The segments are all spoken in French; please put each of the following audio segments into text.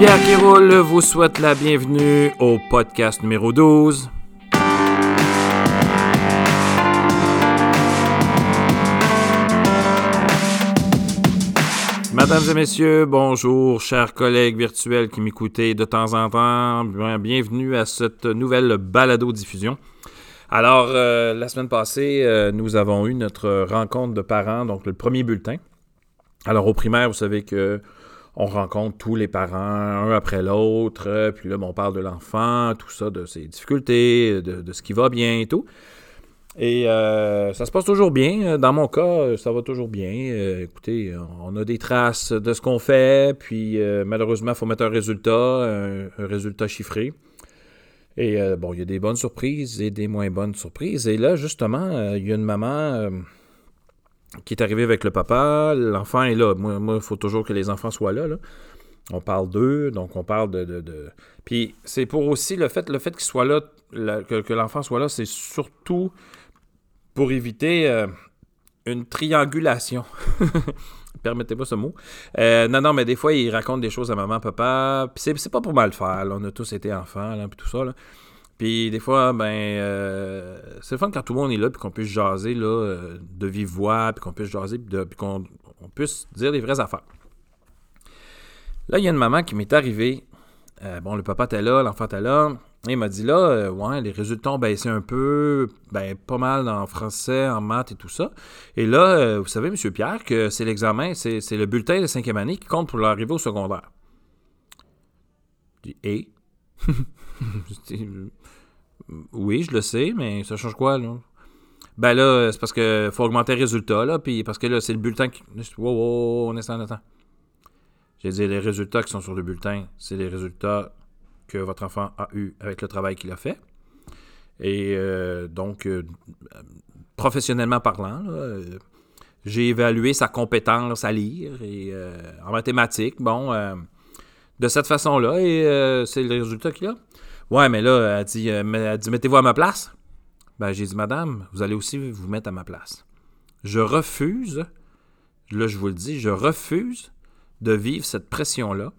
Pierre Kéroul vous souhaite la bienvenue au podcast numéro 12. Mesdames et messieurs, bonjour, chers collègues virtuels qui m'écoutez de temps en temps. Bienvenue à cette nouvelle balado-diffusion. Alors, euh, la semaine passée, euh, nous avons eu notre rencontre de parents, donc le premier bulletin. Alors, au primaire, vous savez que on rencontre tous les parents, un après l'autre, puis là, on parle de l'enfant, tout ça, de ses difficultés, de, ce qui va bien et tout. Et euh, ça se passe toujours bien. Dans mon cas, ça va toujours bien. écoutez, on a des traces de ce qu'on fait, puis malheureusement, il faut mettre un résultat, un résultat chiffré. Et euh, bon, il y a des bonnes surprises et des moins bonnes surprises. Et là, justement, euh, il y a une maman euh, qui est arrivée avec le papa. L'enfant est là. Moi, il faut toujours que les enfants soient là. On parle d'eux, donc on parle de. Puis c'est pour aussi le fait, le fait qu'il soit là, que, l'enfant soit là, c'est surtout pour éviter une triangulation. Permettez-moi ce mot. Euh, non, non, mais des fois, il raconte des choses à maman, papa. Puis c'est pas pour mal faire. On a tous été enfants, là, tout ça. Puis des fois, ben, euh, c'est fun quand tout le monde est là, puis qu'on puisse jaser là, euh, de vive voix, puis qu'on puisse jaser, puis, qu'on puisse dire des vraies affaires. Là, il y a une maman qui m'est arrivée. bon, le papa était là, l'enfant était là il m'a dit là, euh, ouais, les résultats ont baissé un peu, ben pas mal en français, en maths et tout ça. Et là, euh, vous savez, M. Pierre, que c'est l'examen, c'est, le bulletin de cinquième année qui compte pour l'arrivée au secondaire. Et? oui, je le sais, mais ça change quoi, là? Ben là, c'est parce qu'il faut augmenter les résultats, là, puis parce que là, c'est le bulletin qui. Wow, wow, on est en attend. J'ai dit, les résultats qui sont sur le bulletin, c'est les résultats que votre enfant a eu avec le travail qu'il a fait. Et euh, donc, euh, professionnellement parlant, euh, j'ai évalué sa compétence à lire et en mathématiques. Bon, de cette façon-là, et c'est le résultat qu'il a. Ouais, mais là, elle dit, dit mettez-vous à ma place? Ben, j'ai dit, madame, vous allez aussi vous mettre à ma place. Je refuse, là, je vous le dis, je refuse de vivre cette pression-là,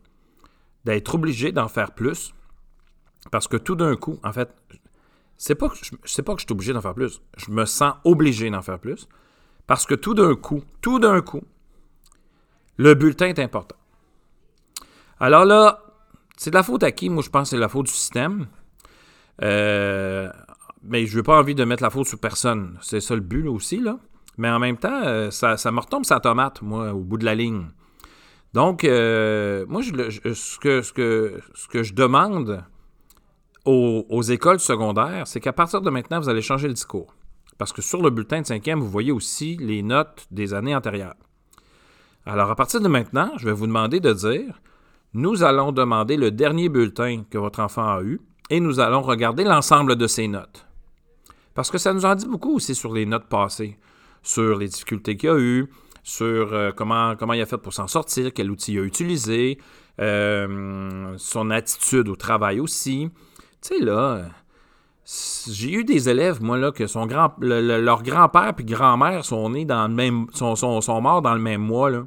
d'être obligé d'en faire plus, parce que tout d'un coup, en fait, c'est pas que je, sais pas que je suis obligé d'en faire plus. Je me sens obligé d'en faire plus. Parce que tout d'un coup, tout d'un coup, le bulletin est important. Alors là, c'est de la faute à qui? Moi, je pense que c'est la faute du système. Euh, mais je n'ai pas envie de mettre la faute sur personne. C'est ça le but aussi, là. Mais en même temps, euh, ça, ça me retombe sa tomate, moi, au bout de la ligne. Donc, euh, moi, ce, que, je demande aux, écoles secondaires, c'est qu'à partir de maintenant, vous allez changer le discours. Parce que sur le bulletin de cinquième, vous voyez aussi les notes des années antérieures. Alors, à partir de maintenant, je vais vous demander de dire, nous allons demander le dernier bulletin que votre enfant a eu et nous allons regarder l'ensemble de ses notes. Parce que ça nous en dit beaucoup aussi sur les notes passées, sur les difficultés qu'il a eues, sur euh, comment, comment il a fait pour s'en sortir, quel outil il a utilisé, euh, son attitude au travail aussi, tu sais, là, j'ai eu des élèves, moi, là, que son grand, leur grand-père et grand-mère sont nés dans le même. sont, sont, morts dans le même mois, là.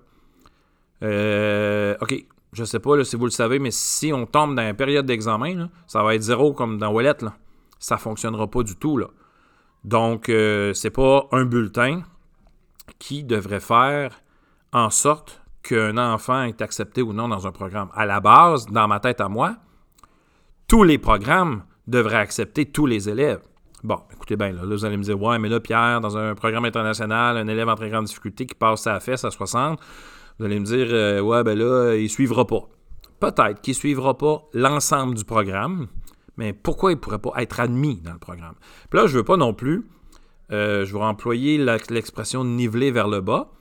Euh, OK, je sais pas si vous le savez, mais si on tombe dans une période d'examen, ça va être zéro comme dans Wallet, là. Ça fonctionnera pas du tout, là. Donc, euh, c'est pas un bulletin qui devrait faire en sorte qu'un enfant est accepté ou non dans un programme. À la base, dans ma tête à moi, tous les programmes devraient accepter tous les élèves. Bon, écoutez bien, là, vous allez me dire, ouais, mais là, Pierre, dans un programme international, un élève en très grande difficulté qui passe sa fesse à 60, vous allez me dire, euh, ouais, ben là, il ne suivra pas. Peut-être qu'il ne suivra pas l'ensemble du programme, mais pourquoi il ne pourrait pas être admis dans le programme? Puis là, je ne veux pas non plus, euh, je vais employer l'expression niveler vers le bas,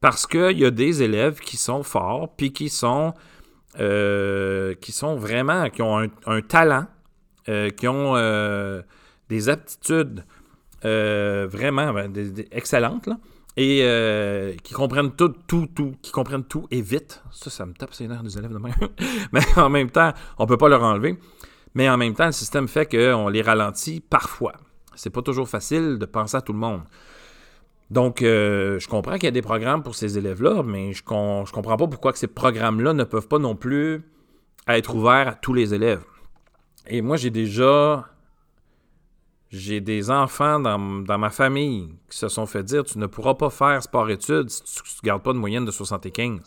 parce qu'il y a des élèves qui sont forts, puis qui sont euh, qui sont vraiment, qui ont un, talent, euh, qui ont euh, des aptitudes vraiment ben, excellentes, et qui comprennent tout, tout, tout, qui comprennent tout et vite. Ça, ça me tape ses nerfs des élèves de. Mais en même temps, on ne peut pas leur enlever. Mais en même temps, le système fait qu'on les ralentit parfois. C'est pas toujours facile de penser à tout le monde. Donc, euh, je comprends qu'il y a des programmes pour ces élèves-là, mais je ne comprends pas pourquoi que ces programmes-là ne peuvent pas non plus être ouvert à tous les élèves. Et moi, j'ai déjà. J'ai des enfants dans, ma famille qui se sont fait dire tu ne pourras pas faire sport-études si tu ne gardes pas de moyenne de 75.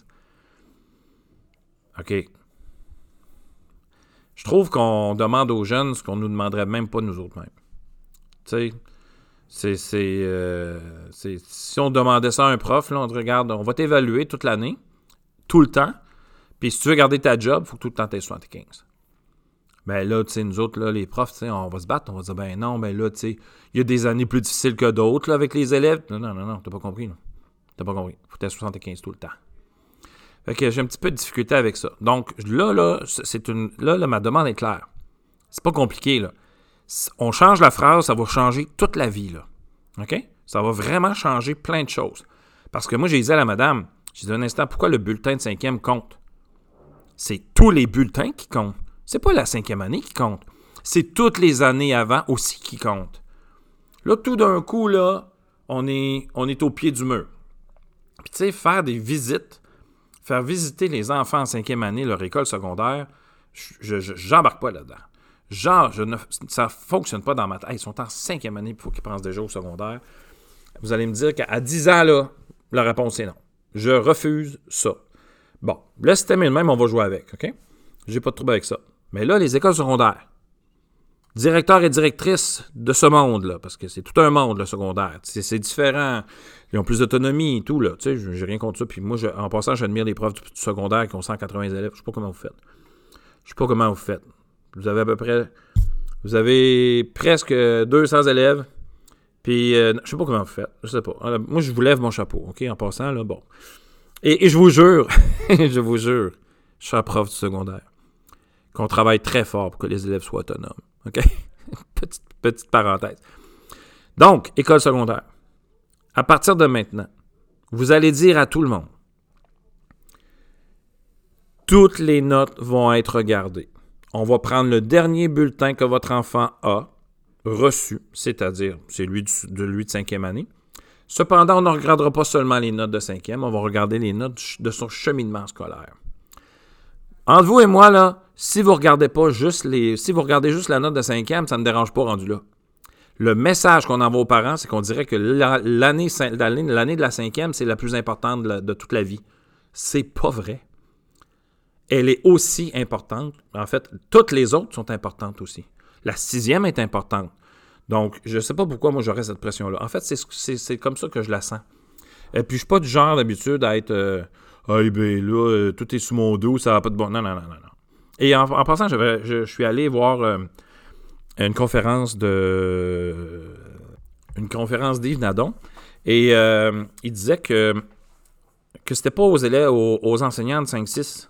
OK. Je trouve qu'on demande aux jeunes ce qu'on nous demanderait même pas nous autres mêmes. Tu sais, euh, c'est, si on demandait ça à un prof, là, on regarde, on va t'évaluer toute l'année, tout le temps. Puis si tu veux garder ta job, il faut que tout le temps tu 75. Ben là, tu sais, nous autres, là, les profs, tu sais, on va se battre, on va dire, ben non, ben là, tu sais, il y a des années plus difficiles que d'autres, avec les élèves. Non, non, non, non, t'as pas compris, là. T'as pas compris. Faut être 75 tout le temps. Fait que j'ai un petit peu de difficulté avec ça. Donc là, là, c'est une. Là, là, ma demande est claire. C'est pas compliqué, là. On change la phrase, ça va changer toute la vie, là. OK? Ça va vraiment changer plein de choses. Parce que moi, j'ai dit à la madame, j'ai dit un instant, pourquoi le bulletin de cinquième compte? C'est tous les bulletins qui comptent. C'est pas la cinquième année qui compte. C'est toutes les années avant aussi qui comptent. Là, tout d'un coup, là, on est, au pied du mur. Puis, tu sais, faire des visites, faire visiter les enfants en cinquième année leur école secondaire, je n'embarque pas là-dedans. Genre, je ça ne fonctionne pas dans ma tête. Ils sont en cinquième année, il faut qu'ils pensent déjà au secondaire. Vous allez me dire qu'à 10 ans, là, la réponse est non. Je refuse ça. Bon, le système est le même, on va jouer avec, OK? J'ai pas de trouble avec ça. Mais là, les écoles secondaires, directeurs et directrices de ce monde-là, parce que c'est tout un monde, le secondaire. C'est différent. Ils ont plus d'autonomie et tout, là. Tu sais, j'ai rien contre ça. Puis moi, en passant, j'admire les profs du, secondaire qui ont 180 élèves. Je sais pas comment vous faites. Je sais pas comment vous faites. Vous avez à peu près... Vous avez presque 200 élèves. Puis, euh, je sais pas comment vous faites. Je sais pas. moi, je vous lève mon chapeau, OK? En passant, là, bon. Et, je vous jure, je vous jure, je suis un prof du secondaire, qu'on travaille très fort pour que les élèves soient autonomes. OK? petite, petite parenthèse. Donc, école secondaire. À partir de maintenant, vous allez dire à tout le monde, toutes les notes vont être regardées. On va prendre le dernier bulletin que votre enfant a reçu, c'est-à-dire celui de lui de cinquième année, Cependant, on ne regardera pas seulement les notes de cinquième, on va regarder les notes de son cheminement scolaire. Entre vous et moi, là, si vous regardez pas juste les. Si vous regardez juste la note de cinquième, ça ne me dérange pas rendu là. Le message qu'on envoie aux parents, c'est qu'on dirait que l'année de la cinquième, c'est la plus importante de, toute la vie. C'est pas vrai. Elle est aussi importante. En fait, toutes les autres sont importantes aussi. La sixième est importante. Donc, je ne sais pas pourquoi moi j'aurais cette pression-là. En fait, c'est comme ça que je la sens. Et puis, je suis pas du genre d'habitude à être euh, Ah, ben là, euh, tout est sous mon dos, ça n'a pas de bon. Non, non, non, non. non. Et en, passant, je, suis allé voir euh, une conférence de. Une conférence d'Yves Nadon. Et il disait que, que c'était pas aux élèves, aux, enseignants de 5-6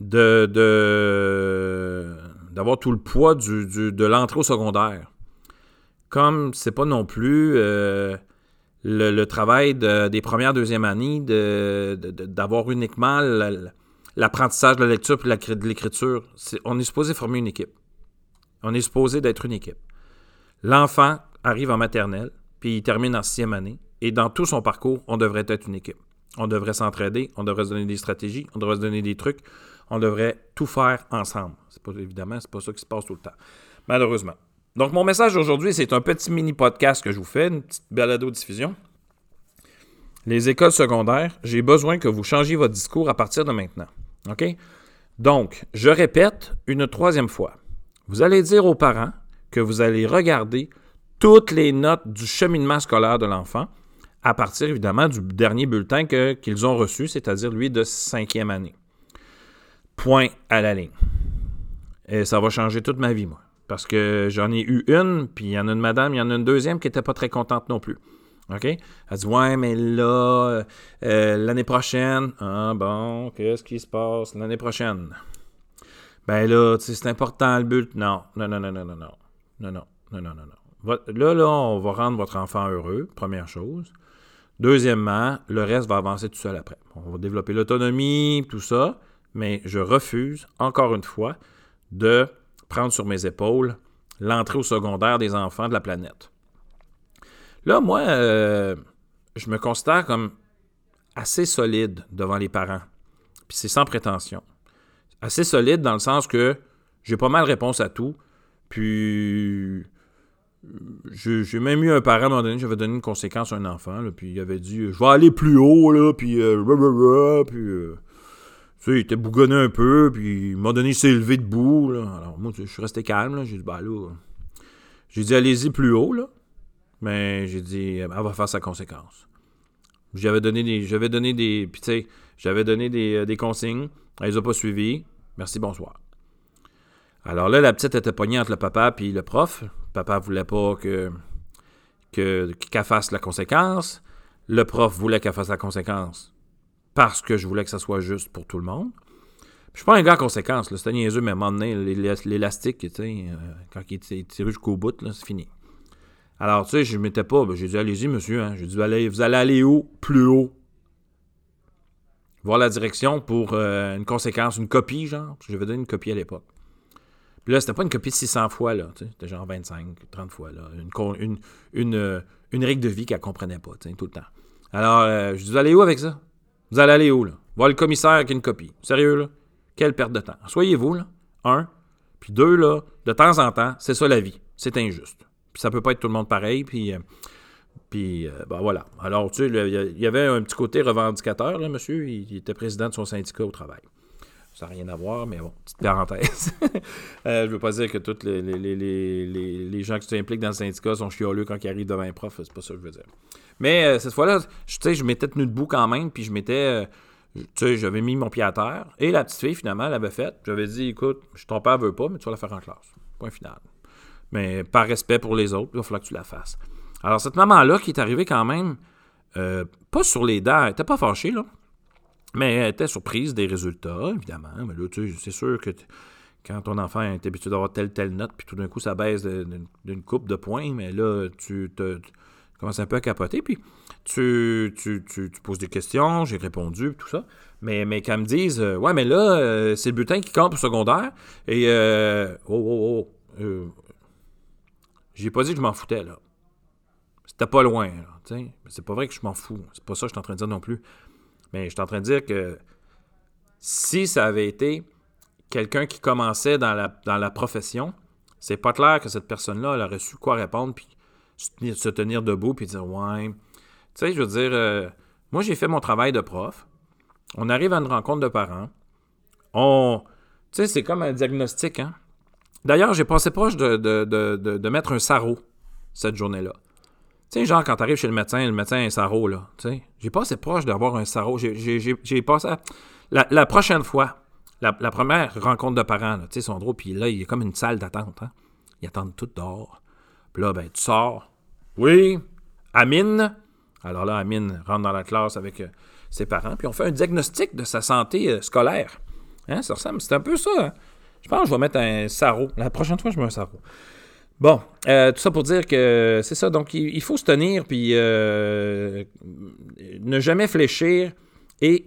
de, d'avoir tout le poids du, de l'entrée au secondaire comme c'est pas non plus euh, le, travail des premières, deuxième années d'avoir uniquement l'apprentissage de la lecture et de l'écriture. on est supposé former une équipe. On est supposé d'être une équipe. L'enfant arrive en maternelle, puis il termine en sixième année, et dans tout son parcours, on devrait être une équipe. On devrait s'entraider, on devrait se donner des stratégies, on devrait se donner des trucs, on devrait tout faire ensemble. C'est pas évidemment, c'est pas ça qui se passe tout le temps. Malheureusement. Donc, mon message aujourd'hui, c'est un petit mini podcast que je vous fais, une petite balado-diffusion. Les écoles secondaires, j'ai besoin que vous changiez votre discours à partir de maintenant. OK? Donc, je répète une troisième fois. Vous allez dire aux parents que vous allez regarder toutes les notes du cheminement scolaire de l'enfant à partir évidemment du dernier bulletin qu'ils ont reçu, c'est-à-dire lui de cinquième année. Point à la ligne. Et ça va changer toute ma vie, moi. Parce que j'en ai eu une, puis il y en a une madame, il y en a une deuxième qui n'était pas très contente non plus. OK? Elle dit Ouais, mais là, euh, l'année prochaine. Ah bon, qu'est-ce qui se passe l'année prochaine? Ben là, c'est important le but. Non, non, non, non, non, non, non. Non, non, non, non, non, Là, là, on va rendre votre enfant heureux, première chose. Deuxièmement, le reste va avancer tout seul après. On va développer l'autonomie, tout ça, mais je refuse, encore une fois, de prendre sur mes épaules l'entrée au secondaire des enfants de la planète. Là, moi, euh, je me considère comme assez solide devant les parents. Puis c'est sans prétention. assez solide dans le sens que j'ai pas mal réponse à tout. Puis j'ai même eu un parent à un moment donné, j'avais donné une conséquence à un enfant, puis il avait dit Je vais aller plus haut, là, puis. Puis euh, tu sais, il était bougonné un peu, puis il m'a donné, il s'est levé debout. Alors, moi, je suis resté calme. J'ai dit Bah là. J'ai dit Allez-y plus haut, là. Mais j'ai dit Elle va faire sa conséquence. J'avais donné des. J'avais donné des. Puis tu sais, j'avais donné des, euh, des consignes. Elle les a pas suivies. Merci, bonsoir. Alors là, la petite était pognée entre le papa et le prof. Papa voulait pas que qu'elle fasse la conséquence. Le prof voulait qu'elle fasse la conséquence parce que je voulais que ça soit juste pour tout le monde. Je suis pas un gars à conséquence. C'était niaiseux, mais à un moment donné, l'élastique, euh, quand il est tiré jusqu'au bout, c'est fini. Alors, tu sais, je ne m'étais pas. Ben, j'ai dit, allez-y, monsieur. Hein. J'ai dit, allez, vous allez aller où? Plus haut. Voir la direction pour euh, une conséquence, une copie, genre. Je vais donner une copie à l'époque. Puis là, c'était pas une copie de 600 fois, là. C'était genre 25, 30 fois, là. Une, une, euh, une, règle de vie qu'elle comprenait pas, tout le temps. Alors, je dis, allez où avec ça? Vous allez aller où, là? Voir le commissaire qui a une copie. Sérieux, là? Quelle perte de temps. Soyez-vous, là. Un. Puis deux, là, de temps en temps, c'est ça la vie. C'est injuste. Puis ça peut pas être tout le monde pareil. Puis, euh, puis ben voilà. Alors, tu sais, il y avait un petit côté revendicateur, là, monsieur. il était président de son syndicat au travail. Ça n'a rien à voir, mais bon, petite parenthèse. euh, je veux pas dire que tous les, les, gens qui s'impliquent dans le syndicat sont chioleux quand ils arrivent devant un prof, c'est pas ça que je veux dire. Mais euh, cette fois-là, je, m'étais tenu debout quand même, puis je m'étais. Euh, tu sais, j'avais mis mon pied à terre. Et la petite fille, finalement, elle avait fait. J'avais dit, écoute, ton père veut pas, mais tu vas la faire en classe. Point final. Mais par respect pour les autres, il va falloir que tu la fasses. Alors, cette maman-là, qui est arrivée quand même, pas sur les dents, elle pas fâchée, là. Mais elle était surprise des résultats, évidemment. Mais là, tu sais, c'est sûr que quand ton enfant est habitué d'avoir telle, telle note, puis tout d'un coup, ça baisse d'une coupe de points, mais là, tu, commences un peu à capoter, puis tu, tu, tu, poses des questions, j'ai répondu, tout ça. Mais, mais quand me disent, euh, ouais, mais là, euh, c'est le bulletin qui compte au secondaire, et, euh, oh, oh, oh, euh, j'ai pas dit que je m'en foutais, là. C'était pas loin, là. C'est pas vrai que je m'en fous. C'est pas ça que je suis en train de dire non plus. Mais je suis en train de dire que si ça avait été quelqu'un qui commençait dans la, dans la profession, c'est pas clair que cette personne-là, elle aurait su quoi répondre, puis se tenir, debout, puis dire Ouais. Tu sais, je veux dire, euh, moi, j'ai fait mon travail de prof. On arrive à une rencontre de parents. On. Tu sais, c'est comme un diagnostic, hein. D'ailleurs, j'ai passé proche de, de, de, de, mettre un sarreau cette journée-là. Tu sais, genre, quand t'arrives chez le médecin, le médecin a un sarreau, là. Tu sais, j'ai pas assez proche d'avoir un sarreau. J'ai passé. La, la, prochaine fois, la, première rencontre de parents, tu sais, sont drôles, puis là, il y comme une salle d'attente, hein. Ils attendent tout dehors. Puis là, ben, tu sors. Oui, Amine. Alors là, Amine rentre dans la classe avec euh, ses parents, puis on fait un diagnostic de sa santé euh, scolaire. Hein, ça ressemble, c'est un peu ça. Hein? Je pense que je vais mettre un sarreau. La prochaine fois, je mets un sarreau. Bon, euh, tout ça pour dire que c'est ça. Donc, il, faut se tenir, puis euh, ne jamais fléchir. Et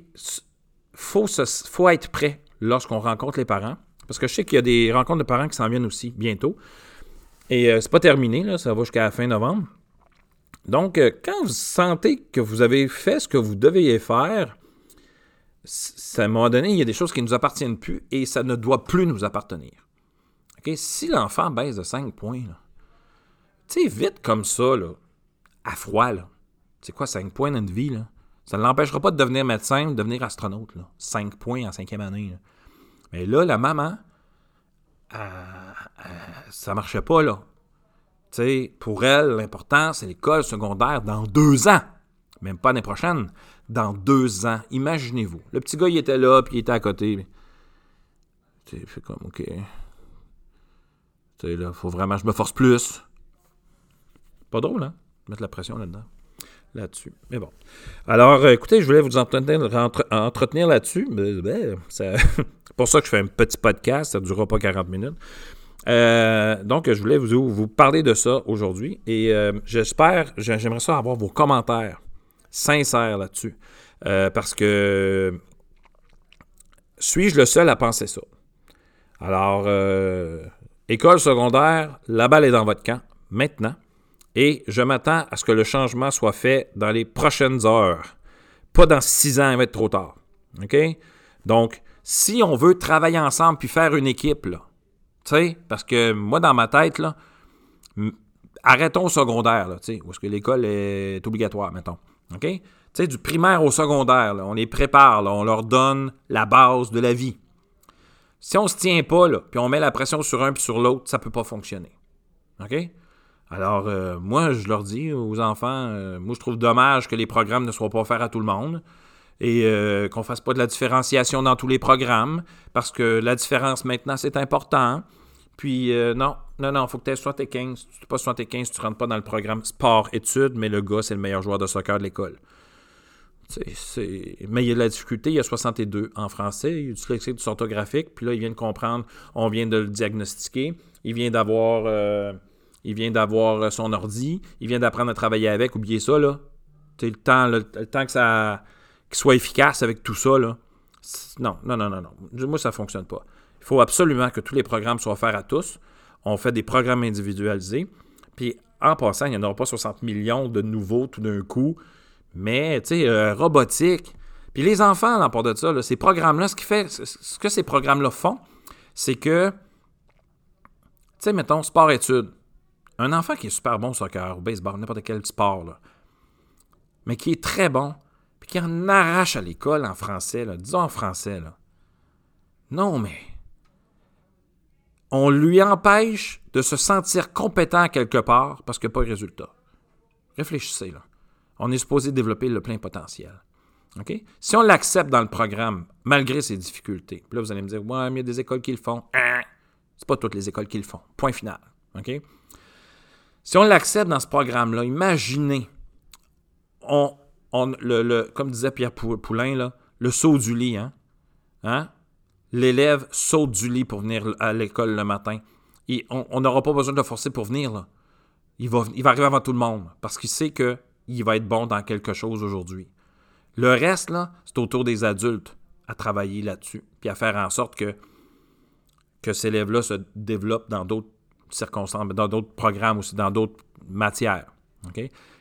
faut, faut être prêt lorsqu'on rencontre les parents. Parce que je sais qu'il y a des rencontres de parents qui s'en viennent aussi bientôt. Et euh, c'est pas terminé, là, ça va jusqu'à la fin novembre. Donc, quand vous sentez que vous avez fait ce que vous deviez faire, à un moment donné, il y a des choses qui ne nous appartiennent plus et ça ne doit plus nous appartenir. Si l'enfant baisse de 5 points, tu sais, vite comme ça, là, à froid, là, c'est quoi 5 points dans une vie, là? Ça ne l'empêchera pas de devenir médecin, de devenir astronaute, là. 5 points en cinquième année. Mais là, la maman, ça ne ça marchait pas, là. Tu sais, pour elle, l'important, c'est l'école secondaire dans deux ans. Même pas l'année prochaine. Dans deux ans. Imaginez-vous. Le petit gars, il était là, puis il était à côté. Fait comme, OK. Tu sais, là, faut vraiment que je me force plus. Pas drôle, hein? Mettre la pression là-dedans. Là-dessus. Mais bon. Alors, euh, écoutez, je voulais vous entretenir, là-dessus. Ben, c'est pour ça que je fais un petit podcast. Ça ne durera pas 40 minutes. Euh, donc, je voulais vous, vous parler de ça aujourd'hui. Et euh, j'espère, j'aimerais ça avoir vos commentaires sincères là-dessus. parce que suis-je le seul à penser ça? Alors, École secondaire, la balle est dans votre camp maintenant et je m'attends à ce que le changement soit fait dans les prochaines heures. Pas dans six ans, il va être trop tard. OK? Donc, si on veut travailler ensemble puis faire une équipe, parce que moi, dans ma tête, arrêtons au secondaire, tu sais, où que l'école est obligatoire, mettons. OK? Tu du primaire au secondaire, on les prépare, on leur donne la base de la vie. Si on se tient pas, là, puis on met la pression sur un puis sur l'autre, ça peut pas fonctionner. OK? Alors, euh, moi, je leur dis aux enfants, euh, moi, je trouve dommage que les programmes ne soient pas offerts à tout le monde et euh, qu'on fasse pas de la différenciation dans tous les programmes, parce que la différence maintenant, c'est important. Puis, non, non, non, il faut que tu aies 75. Si tu n'es pas 75, tu ne rentres pas dans le programme sport-études, mais le gars, c'est le meilleur joueur de soccer de l'école. Mais il y a de la difficulté, il y a 62 en français, il y a du lexique orthographique, puis là, il vient de comprendre, on vient de le diagnostiquer, il vient d'avoir euh, il vient d'avoir son ordi, il vient d'apprendre à travailler avec, oubliez ça, là. le temps, le, temps que ça qu'il soit efficace avec tout ça, là. Non, non, non, non, non. Moi, ça ne fonctionne pas. Il faut absolument que tous les programmes soient offerts à tous. On fait des programmes individualisés. Puis, en passant, il n'y en aura pas 60 millions de nouveaux tout d'un coup mais, tu sais, euh, robotique. Puis les enfants, à part de ça, ces programmes-là, ce, qui fait, ce que ces programmes-là font, c'est que, tu sais, mettons, sport-études. Un enfant qui est super bon au soccer, au baseball, n'importe quel sport, là, mais qui est très bon, puis qui en arrache à l'école en français, disons en français, là. Non, mais on lui empêche de se sentir compétent quelque part parce qu'il n'y a pas de résultat. Réfléchissez, là on est supposé développer le plein potentiel. Si on l'accepte dans le programme, malgré ses difficultés, là, vous allez me dire, ouais, mais il y a des écoles qui le font. Hein? C'est pas toutes les écoles qui le font. Point final. Si on l'accepte dans ce programme-là, imaginez, comme disait Pierre Poulain, le saut du lit. Hein? hein? L'élève saute du lit pour venir à l'école le matin. Et on n'aura pas besoin de le forcer pour venir. Il, va, il va arriver avant tout le monde parce qu'il sait que il va être bon dans quelque chose aujourd'hui. Le reste, là, c'est autour des adultes à travailler là-dessus, puis à faire en sorte que, que ces élèves-là se développent dans d'autres circonstances, dans d'autres programmes aussi, dans d'autres matières.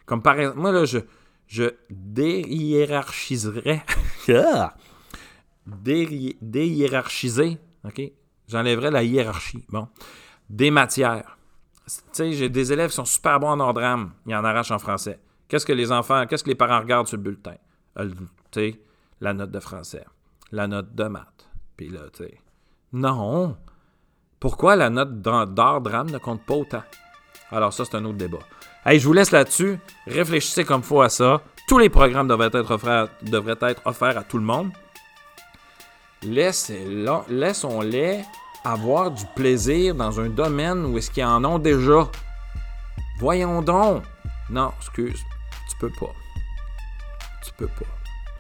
Comme par exemple, moi, là, je, je déhiérarchiserais. Ah! déhiérarchiser, OK? J'enlèverais la hiérarchie. Bon. Des matières. Tu sais, j'ai des élèves qui sont super bons en ordre. Ils en arrachent en français. Qu'est-ce que les enfants, qu'est-ce que les parents regardent sur le bulletin? Euh, la note de français, la note de maths. Puis là, tu. Non! Pourquoi la note d'art drame ne compte pas autant? Alors, ça, c'est un autre débat. Hey, je vous laisse là-dessus. Réfléchissez comme faut à ça. Tous les programmes devraient être offerts, devraient être offerts à tout le monde. Laissons-les avoir du plaisir dans un domaine où est-ce qu'ils en ont déjà. Voyons donc. Non, excuse. Tu peux pas. Tu peux pas.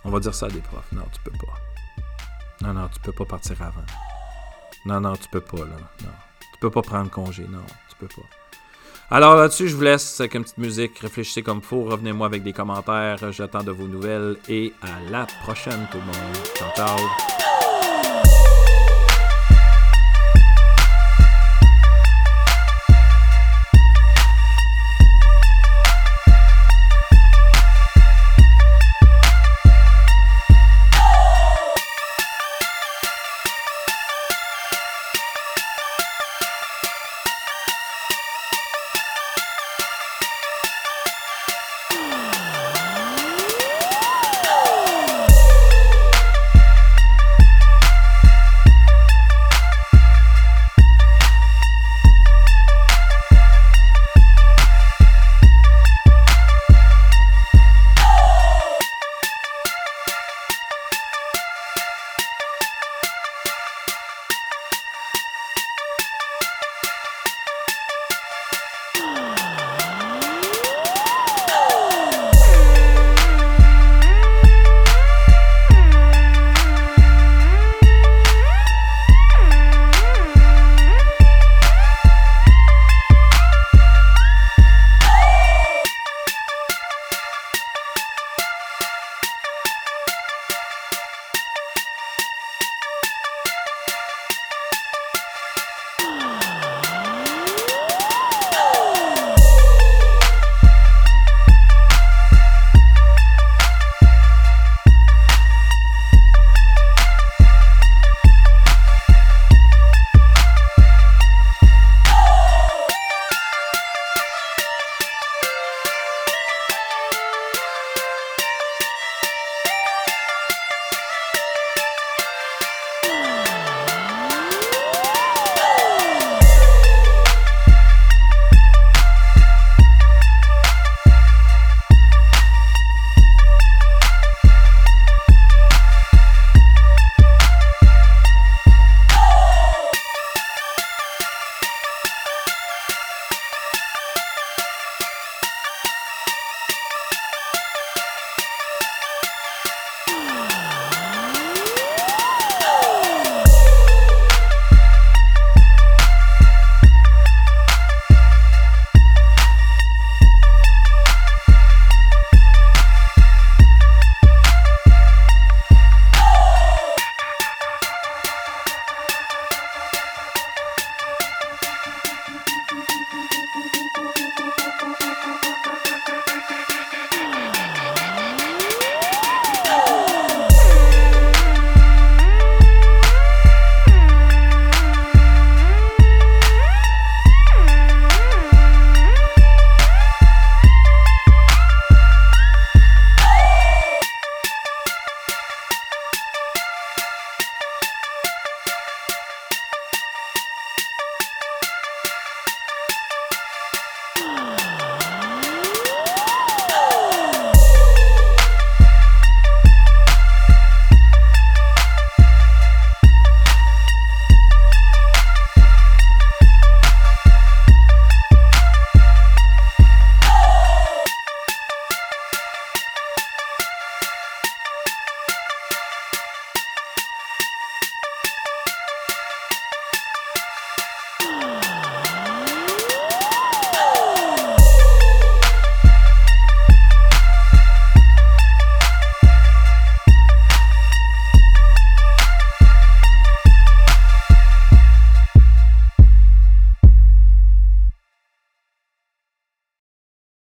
On va dire ça à des profs. Non, tu peux pas. Non, non, tu peux pas partir avant. Non, non, tu peux pas, là. Non. Tu peux pas prendre congé. Non, tu peux pas. Alors là-dessus, je vous laisse avec une petite musique. Réfléchissez comme faut. Revenez-moi avec des commentaires. J'attends de vos nouvelles. Et à la prochaine, tout le monde. Ciao, ciao.